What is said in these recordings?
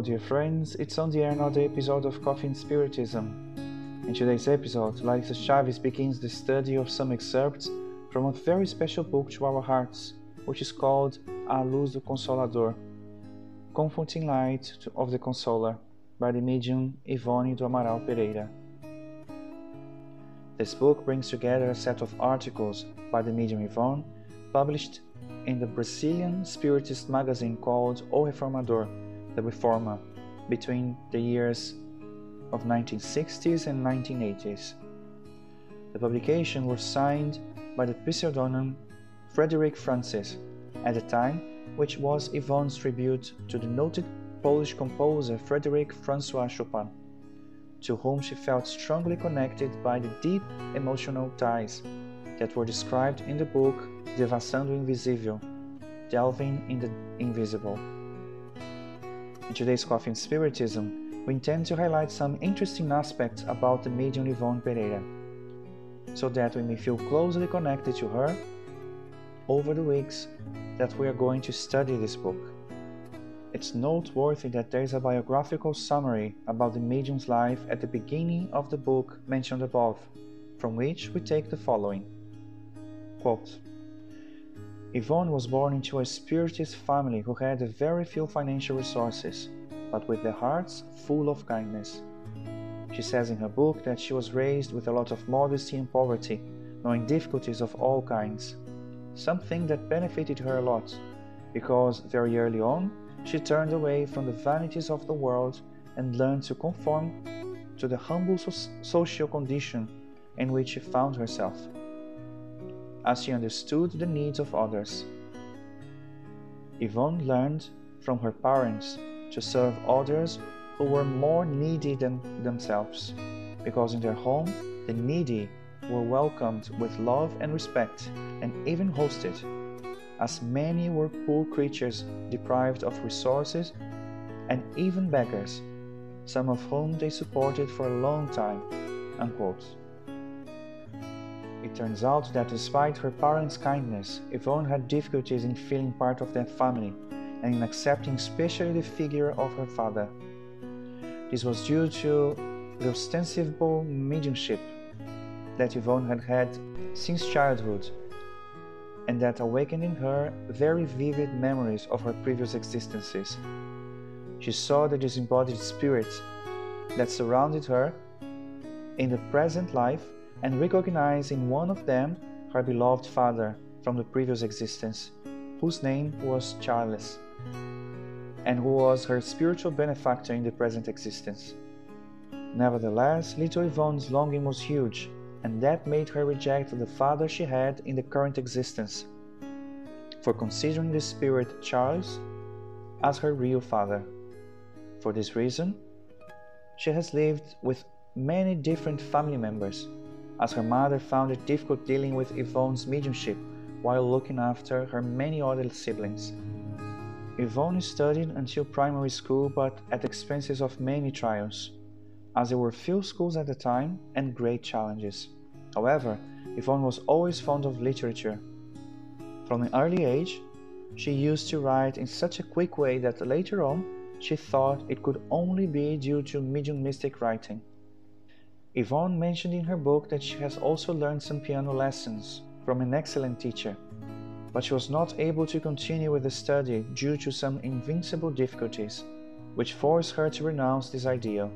dear friends, it's on the air another episode of Coffee and Spiritism. In today's episode, Larissa Chaves begins the study of some excerpts from a very special book to our hearts, which is called A Luz do Consolador, Comforting Light of the Consoler, by the medium Yvonne do Amaral Pereira. This book brings together a set of articles by the medium Yvonne, published in the Brazilian Spiritist magazine called O Reformador, the Reformer, between the years of 1960s and 1980s. The publication was signed by the pseudonym Frederick Francis, at the time which was Yvonne's tribute to the noted Polish composer Frederick Francois Chopin, to whom she felt strongly connected by the deep emotional ties that were described in the book Devassando Invisível, Delving in the Invisible. In today's Coffee and Spiritism, we intend to highlight some interesting aspects about the medium Yvonne Pereira, so that we may feel closely connected to her over the weeks that we are going to study this book. It's noteworthy that there is a biographical summary about the medium's life at the beginning of the book mentioned above, from which we take the following Quote, Yvonne was born into a spiritist family who had very few financial resources but with their hearts full of kindness. She says in her book that she was raised with a lot of modesty and poverty, knowing difficulties of all kinds, something that benefited her a lot, because very early on she turned away from the vanities of the world and learned to conform to the humble so- social condition in which she found herself, as she understood the needs of others. Yvonne learned from her parents to serve others who were more needy than themselves, because in their home the needy were welcomed with love and respect and even hosted, as many were poor creatures deprived of resources and even beggars, some of whom they supported for a long time. Unquote. It turns out that despite her parents' kindness, Yvonne had difficulties in feeling part of that family and in accepting especially the figure of her father. This was due to the ostensible mediumship that Yvonne had had since childhood and that awakened in her very vivid memories of her previous existences. She saw the disembodied spirits that surrounded her in the present life and recognized in one of them her beloved father from the previous existence, whose name was Charles and who was her spiritual benefactor in the present existence. Nevertheless, little Yvonne's longing was huge, and that made her reject the father she had in the current existence, for considering the spirit Charles as her real father. For this reason, she has lived with many different family members, as her mother found it difficult dealing with Yvonne's mediumship while looking after her many other siblings. Yvonne studied until primary school but at the expenses of many trials, as there were few schools at the time and great challenges. However, Yvonne was always fond of literature. From an early age, she used to write in such a quick way that later on she thought it could only be due to mediumistic writing. Yvonne mentioned in her book that she has also learned some piano lessons from an excellent teacher but she was not able to continue with the study due to some invincible difficulties, which forced her to renounce this ideal.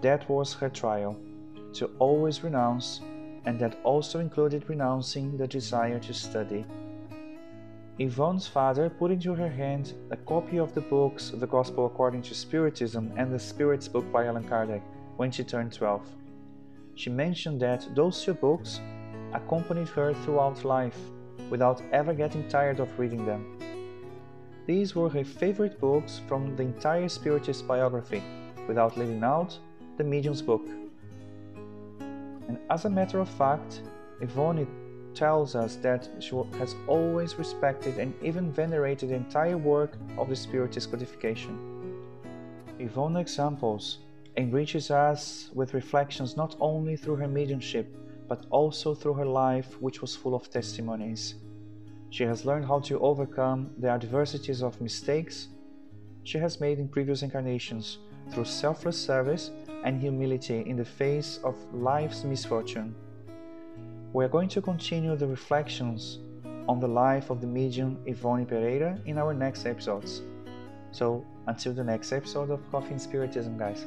That was her trial, to always renounce, and that also included renouncing the desire to study. Yvonne's father put into her hand a copy of the books The Gospel According to Spiritism and The Spirit's Book by Allan Kardec when she turned 12. She mentioned that those two books accompanied her throughout life without ever getting tired of reading them. These were her favorite books from the entire Spiritist biography, without leaving out the Medium's book. And as a matter of fact, Yvonne tells us that she has always respected and even venerated the entire work of the Spiritist codification. Yvonne examples enriches us with reflections not only through her mediumship, but also through her life, which was full of testimonies. She has learned how to overcome the adversities of mistakes, she has made in previous incarnations through selfless service and humility in the face of life's misfortune. We are going to continue the reflections on the life of the medium Yvonne Pereira in our next episodes. So, until the next episode of Coffee and Spiritism, guys.